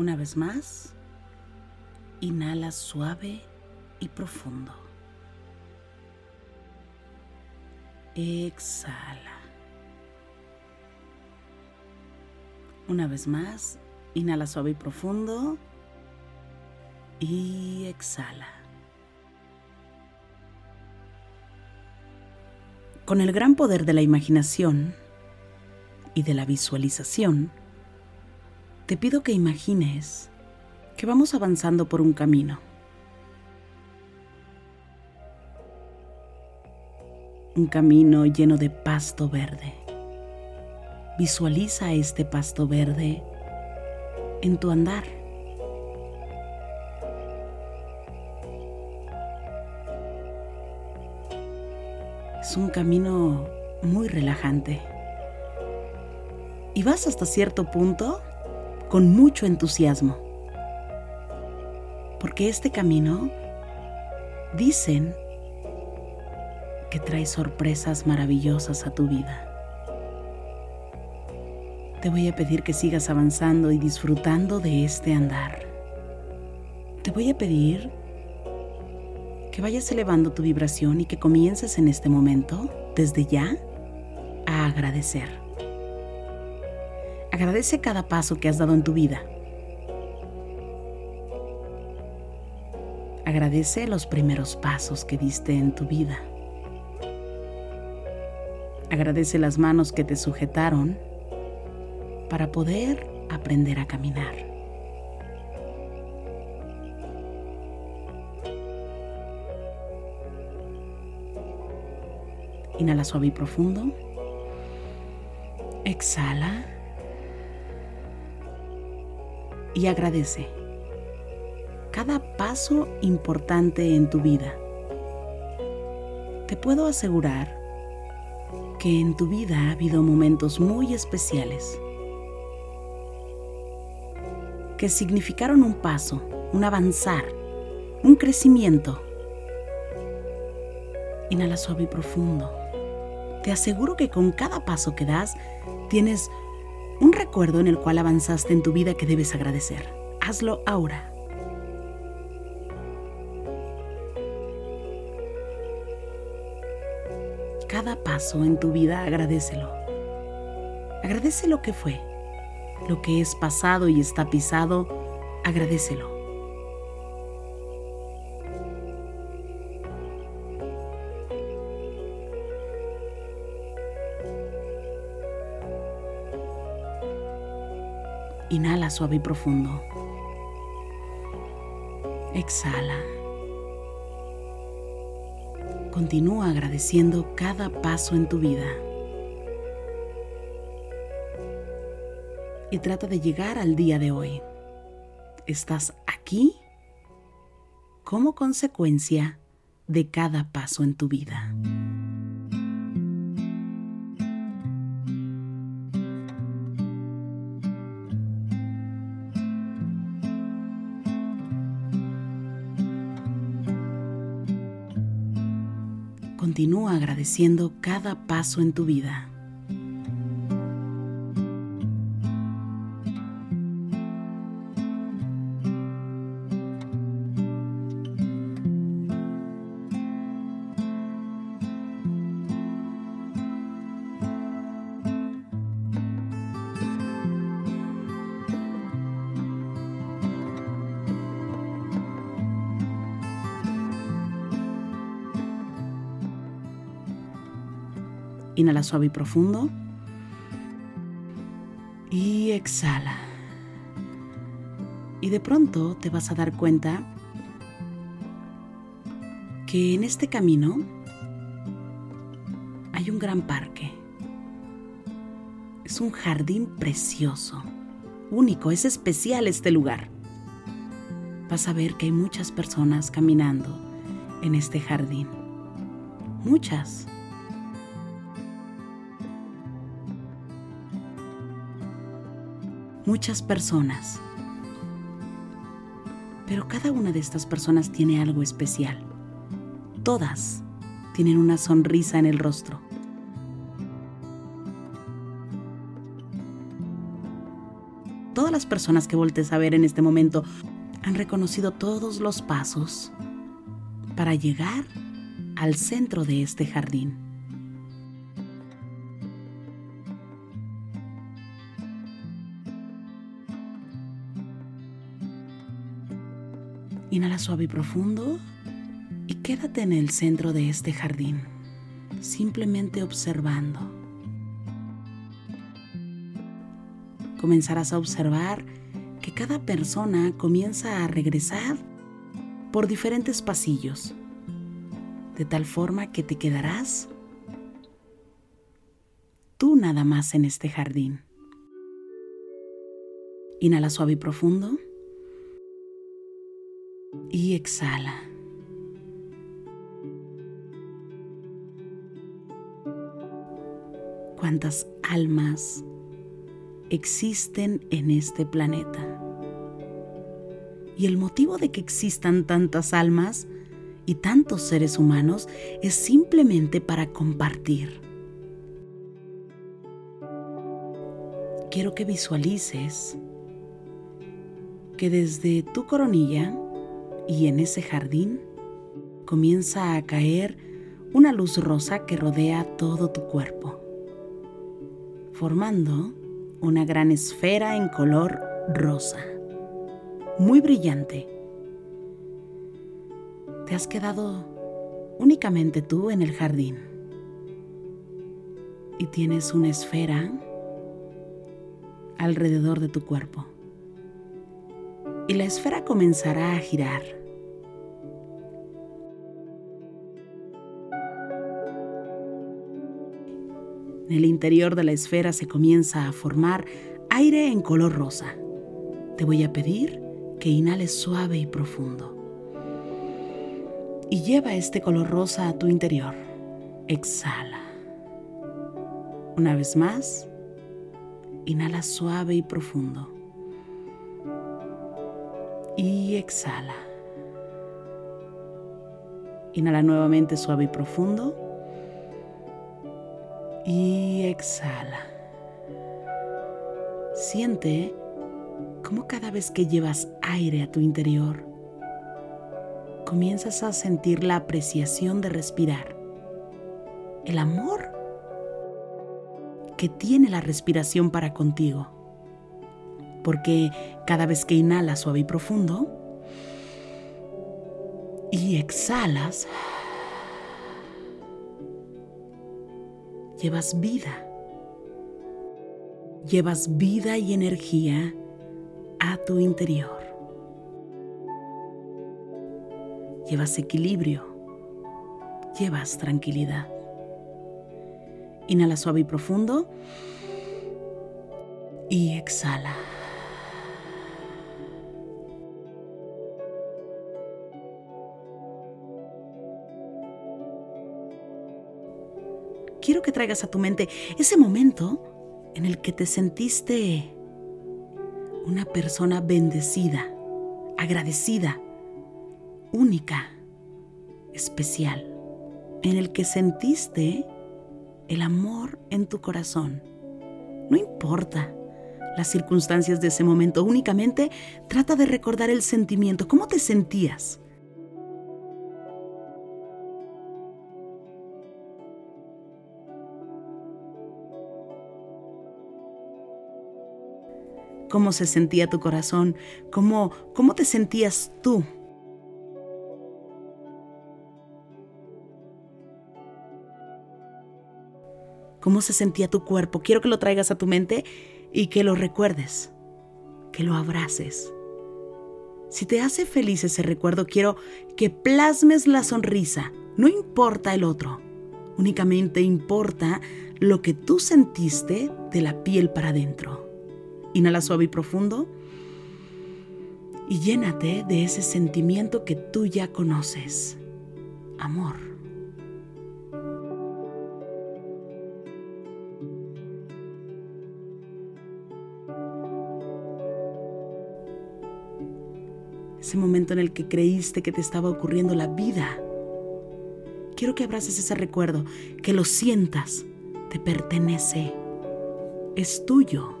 Una vez más, inhala suave y profundo. Exhala. Una vez más, inhala suave y profundo. Y exhala. Con el gran poder de la imaginación y de la visualización, te pido que imagines que vamos avanzando por un camino. Un camino lleno de pasto verde. Visualiza este pasto verde en tu andar. Es un camino muy relajante. Y vas hasta cierto punto con mucho entusiasmo. Porque este camino, dicen, que trae sorpresas maravillosas a tu vida. Te voy a pedir que sigas avanzando y disfrutando de este andar. Te voy a pedir que vayas elevando tu vibración y que comiences en este momento, desde ya, a agradecer. Agradece cada paso que has dado en tu vida. Agradece los primeros pasos que diste en tu vida. Agradece las manos que te sujetaron para poder aprender a caminar. Inhala suave y profundo. Exhala. Y agradece cada paso importante en tu vida. Te puedo asegurar que en tu vida ha habido momentos muy especiales que significaron un paso, un avanzar, un crecimiento. Inhala suave y profundo. Te aseguro que con cada paso que das tienes un recuerdo en el cual avanzaste en tu vida que debes agradecer. Hazlo ahora. Cada paso en tu vida agradecelo. Agradece lo que fue, lo que es pasado y está pisado, agradecelo. Inhala suave y profundo. Exhala. Continúa agradeciendo cada paso en tu vida. Y trata de llegar al día de hoy. Estás aquí como consecuencia de cada paso en tu vida. Agradeciendo cada paso en tu vida. Inhala suave y profundo. Y exhala. Y de pronto te vas a dar cuenta que en este camino hay un gran parque. Es un jardín precioso, único, es especial este lugar. Vas a ver que hay muchas personas caminando en este jardín. Muchas. Muchas personas. Pero cada una de estas personas tiene algo especial. Todas tienen una sonrisa en el rostro. Todas las personas que voltees a ver en este momento han reconocido todos los pasos para llegar al centro de este jardín. Inhala suave y profundo y quédate en el centro de este jardín, simplemente observando. Comenzarás a observar que cada persona comienza a regresar por diferentes pasillos, de tal forma que te quedarás tú nada más en este jardín. Inhala suave y profundo y exhala. ¿Cuántas almas existen en este planeta? Y el motivo de que existan tantas almas y tantos seres humanos es simplemente para compartir. Quiero que visualices que desde tu coronilla y en ese jardín comienza a caer una luz rosa que rodea todo tu cuerpo, formando una gran esfera en color rosa, muy brillante. Te has quedado únicamente tú en el jardín y tienes una esfera alrededor de tu cuerpo. Y la esfera comenzará a girar En el interior de la esfera se comienza a formar aire en color rosa. Te voy a pedir que inhales suave y profundo. Y lleva este color rosa a tu interior. Exhala. Una vez más, inhala suave y profundo. Y exhala. Inhala nuevamente suave y profundo y exhala. Siente cómo cada vez que llevas aire a tu interior, comienzas a sentir la apreciación de respirar, el amor que tiene la respiración para contigo. Porque cada vez que inhalas suave y profundo y exhalas, llevas vida. Llevas vida y energía a tu interior. Llevas equilibrio, llevas tranquilidad. Inhala suave y profundo y exhala. Quiero que traigas a tu mente ese momento en el que te sentiste una persona bendecida, agradecida, única, especial, en el que sentiste el amor en tu corazón. No importa las circunstancias de ese momento, únicamente trata de recordar el sentimiento, cómo te sentías. Cómo se sentía tu corazón, cómo, cómo te sentías tú cómo se sentía tu cuerpo. Quiero que lo traigas a tu mente y que lo recuerdes, que lo abraces. Si te hace feliz ese recuerdo, quiero que plasmes la sonrisa. No importa el otro, únicamente importa lo que tú sentiste de la piel para adentro. Inhala suave y profundo y llénate de ese sentimiento que tú ya conoces. Amor. ese momento en el que creíste que te estaba ocurriendo la vida. Quiero que abraces ese recuerdo, que lo sientas, te pertenece, es tuyo.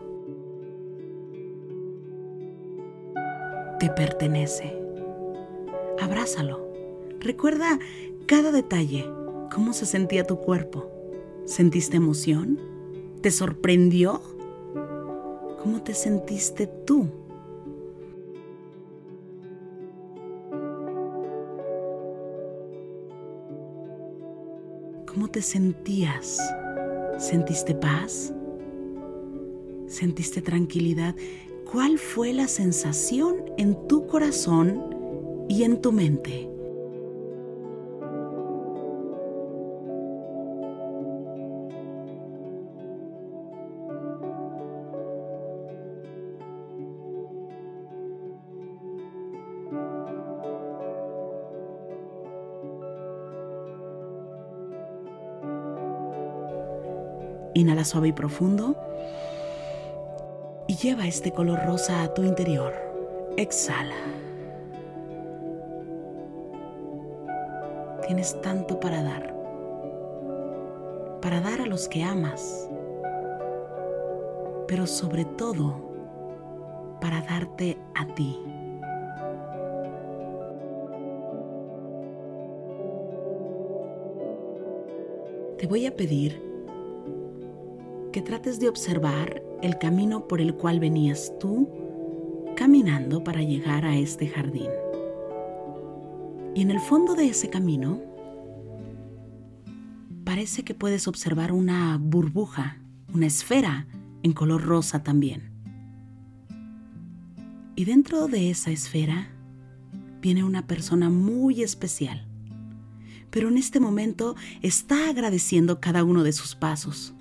Te pertenece. Abrázalo. Recuerda cada detalle, cómo se sentía tu cuerpo. ¿Sentiste emoción? ¿Te sorprendió? ¿Cómo te sentiste tú? ¿Cómo te sentías? ¿Sentiste paz? ¿Sentiste tranquilidad? ¿Cuál fue la sensación en tu corazón y en tu mente? Inhala suave y profundo. Lleva este color rosa a tu interior. Exhala. Tienes tanto para dar. Para dar a los que amas. Pero sobre todo, para darte a ti. Te voy a pedir que trates de observar el camino por el cual venías tú caminando para llegar a este jardín. Y en el fondo de ese camino parece que puedes observar una burbuja, una esfera en color rosa también. Y dentro de esa esfera viene una persona muy especial, pero en este momento está agradeciendo cada uno de sus pasos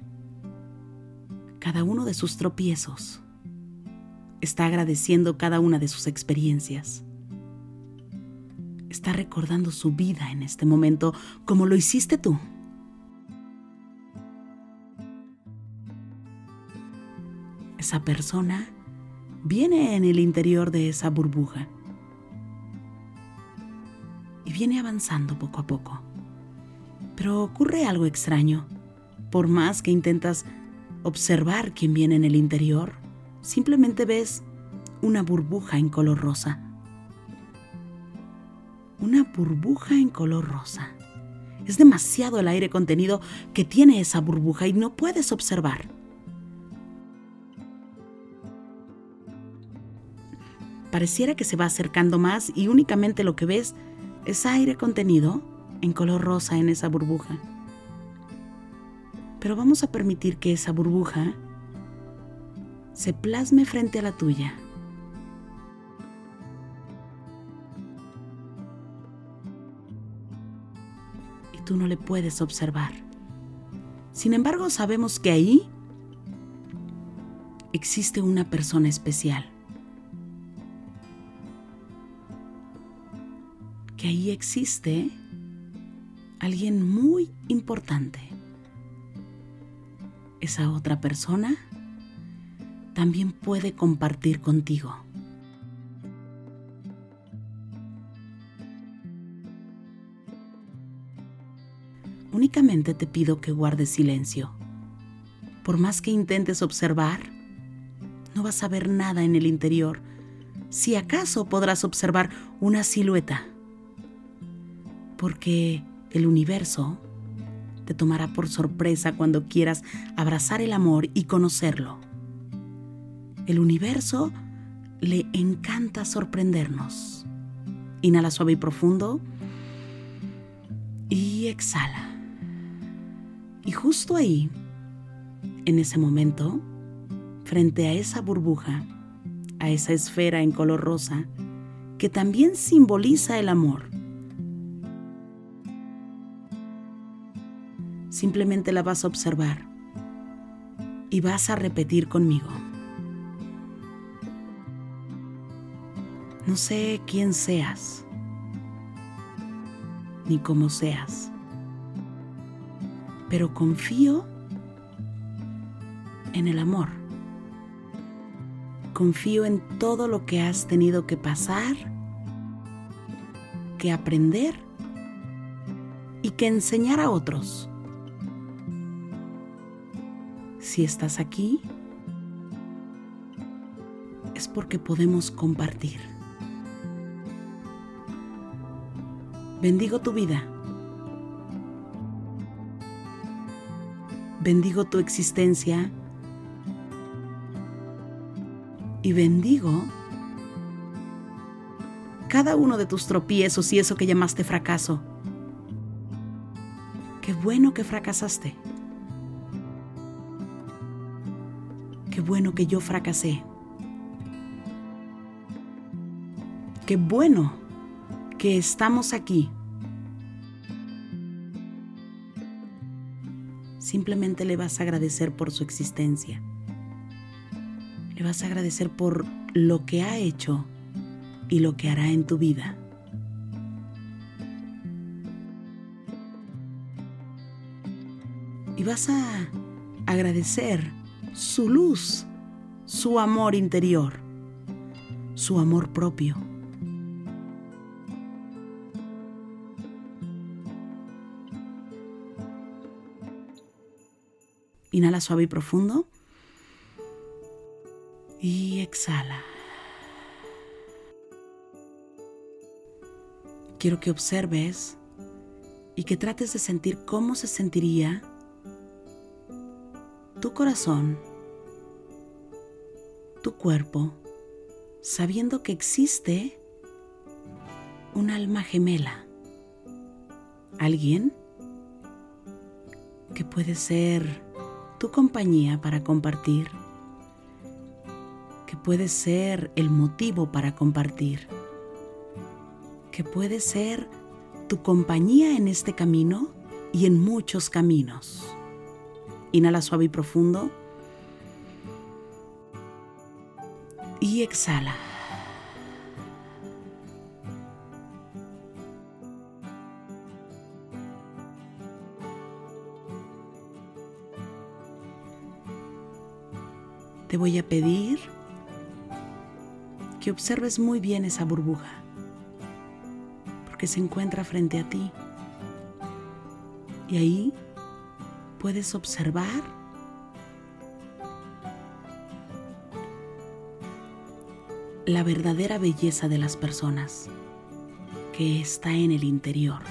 cada uno de sus tropiezos. Está agradeciendo cada una de sus experiencias. Está recordando su vida en este momento como lo hiciste tú. Esa persona viene en el interior de esa burbuja y viene avanzando poco a poco. Pero ocurre algo extraño. Por más que intentas observar quién viene en el interior, simplemente ves una burbuja en color rosa. Una burbuja en color rosa. Es demasiado el aire contenido que tiene esa burbuja y no puedes observar. Pareciera que se va acercando más y únicamente lo que ves es aire contenido en color rosa en esa burbuja pero vamos a permitir que esa burbuja se plasme frente a la tuya. Y tú no le puedes observar. Sin embargo, sabemos que ahí existe una persona especial. Que ahí existe alguien muy importante. Esa otra persona también puede compartir contigo. Únicamente te pido que guardes silencio. Por más que intentes observar, no vas a ver nada en el interior. Si acaso podrás observar una silueta. Porque el universo te tomará por sorpresa cuando quieras abrazar el amor y conocerlo. El universo le encanta sorprendernos. Inhala suave y profundo y exhala. Y justo ahí, en ese momento, frente a esa burbuja, a esa esfera en color rosa, que también simboliza el amor, simplemente la vas a observar y vas a repetir conmigo. No sé quién seas, ni cómo seas pero confío en el amor. Confío en todo lo que has tenido que pasar, que aprender y que enseñar a otros. Si estás aquí, es porque podemos compartir. Bendigo tu vida bendigo tu existencia y bendigo cada uno de tus tropiezos y eso que llamaste fracaso. Qué bueno que fracasaste. Bueno que yo fracasé. Qué bueno que estamos aquí simplemente le vas a agradecer por su existencia. Le vas a agradecer por lo que ha hecho y lo que hará en tu vida. Y vas a agradecer su luz, su amor interior, su amor propio. Inhala suave y profundo. Y exhala. Quiero que observes y que trates de sentir cómo se sentiría corazón, tu cuerpo, sabiendo que existe un alma gemela. Alguien que puede ser tu compañía para compartir, que puede ser el motivo para compartir, que puede ser tu compañía en este camino y en muchos caminos. Inhala suave y profundo y exhala. te voy a pedir que observes muy bien esa burbuja, porque se encuentra frente a ti. Y ahí puedes observar la verdadera belleza de las personas que está en el interior.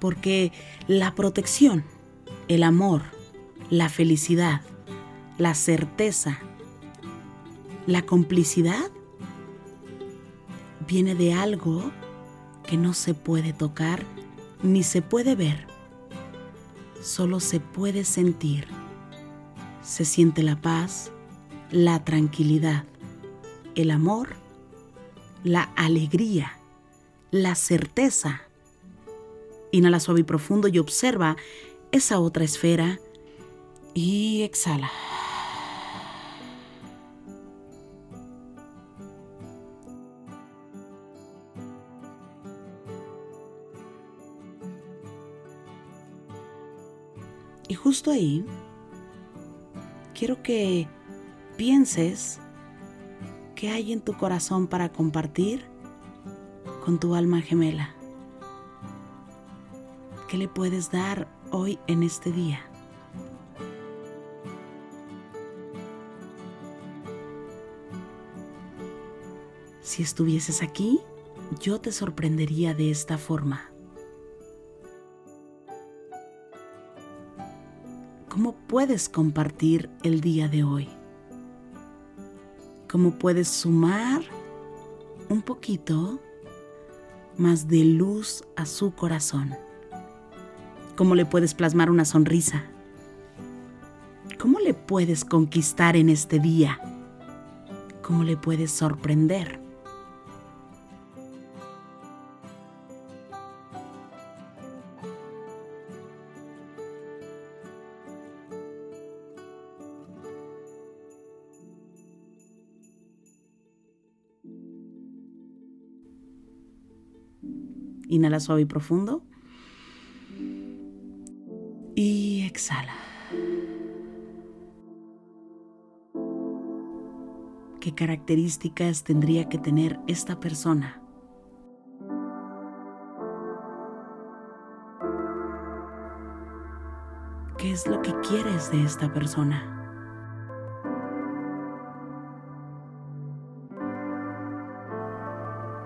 Porque la protección, el amor, la felicidad, la certeza, la complicidad viene de algo que no se puede tocar ni se puede ver, solo se puede sentir. Se siente la paz, la tranquilidad, el amor, la alegría, la certeza Inhala suave y profundo y observa esa otra esfera y exhala. Justo ahí, quiero que pienses qué hay en tu corazón para compartir con tu alma gemela. ¿Qué le puedes dar hoy en este día? Si estuvieses aquí, yo te sorprendería de esta forma. ¿Cómo puedes compartir el día de hoy? ¿Cómo puedes sumar un poquito más de luz a su corazón? ¿Cómo le puedes plasmar una sonrisa? ¿Cómo le puedes conquistar en este día? ¿Cómo le puedes sorprender? Inhala suave y profundo. Y exhala. ¿Qué características tendría que tener esta persona? ¿Qué es lo que quieres de esta persona?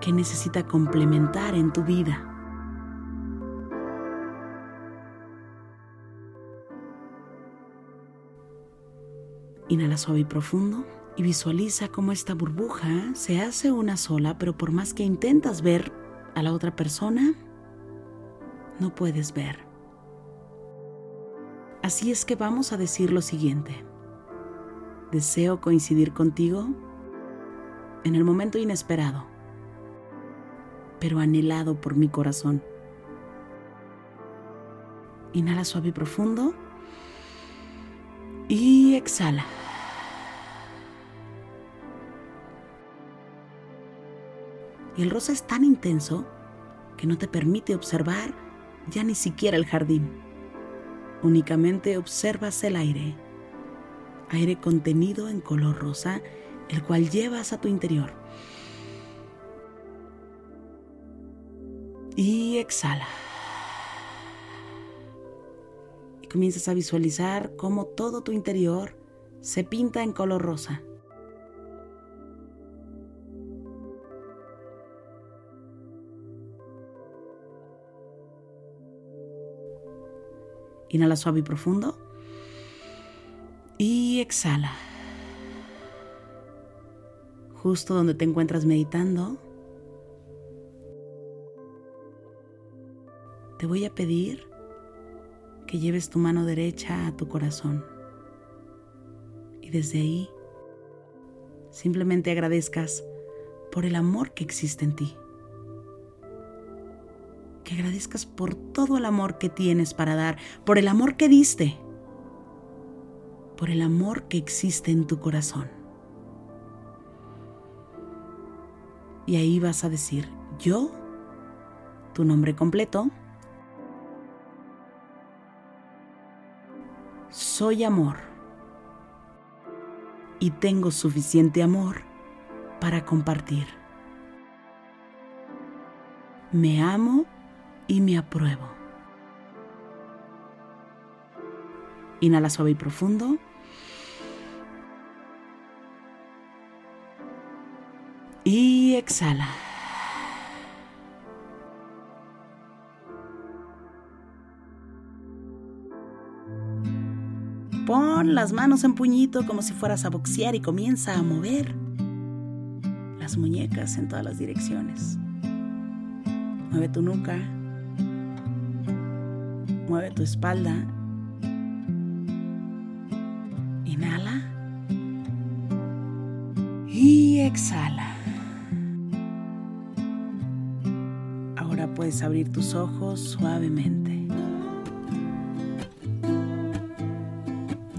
Que necesita complementar en tu vida. Inhala suave y profundo y visualiza cómo esta burbuja se hace una sola, pero por más que intentas ver a la otra persona, no puedes ver. Así es que vamos a decir lo siguiente. Deseo coincidir contigo en el momento inesperado pero anhelado por mi corazón. Inhala suave y profundo. Y exhala. Y el rosa es tan intenso que no te permite observar ya ni siquiera el jardín. Únicamente observas el aire. Aire contenido en color rosa, el cual llevas a tu interior. Y exhala. Y comienzas a visualizar cómo todo tu interior se pinta en color rosa. Inhala suave y profundo. Y exhala. Justo donde te encuentras meditando, te voy a pedir que lleves tu mano derecha a tu corazón y desde ahí simplemente agradezcas por el amor que existe en ti. Que agradezcas por todo el amor que tienes para dar, por el amor que diste, por el amor que existe en tu corazón. Y ahí vas a decir, yo, tu nombre completo, soy amor y tengo suficiente amor para compartir. Me amo y me apruebo. Inhala suave y profundo. Y exhala. Las manos en puñito como si fueras a boxear y comienza a mover las muñecas en todas las direcciones. Mueve tu nuca, mueve tu espalda. Inhala y exhala. Ahora puedes abrir tus ojos suavemente.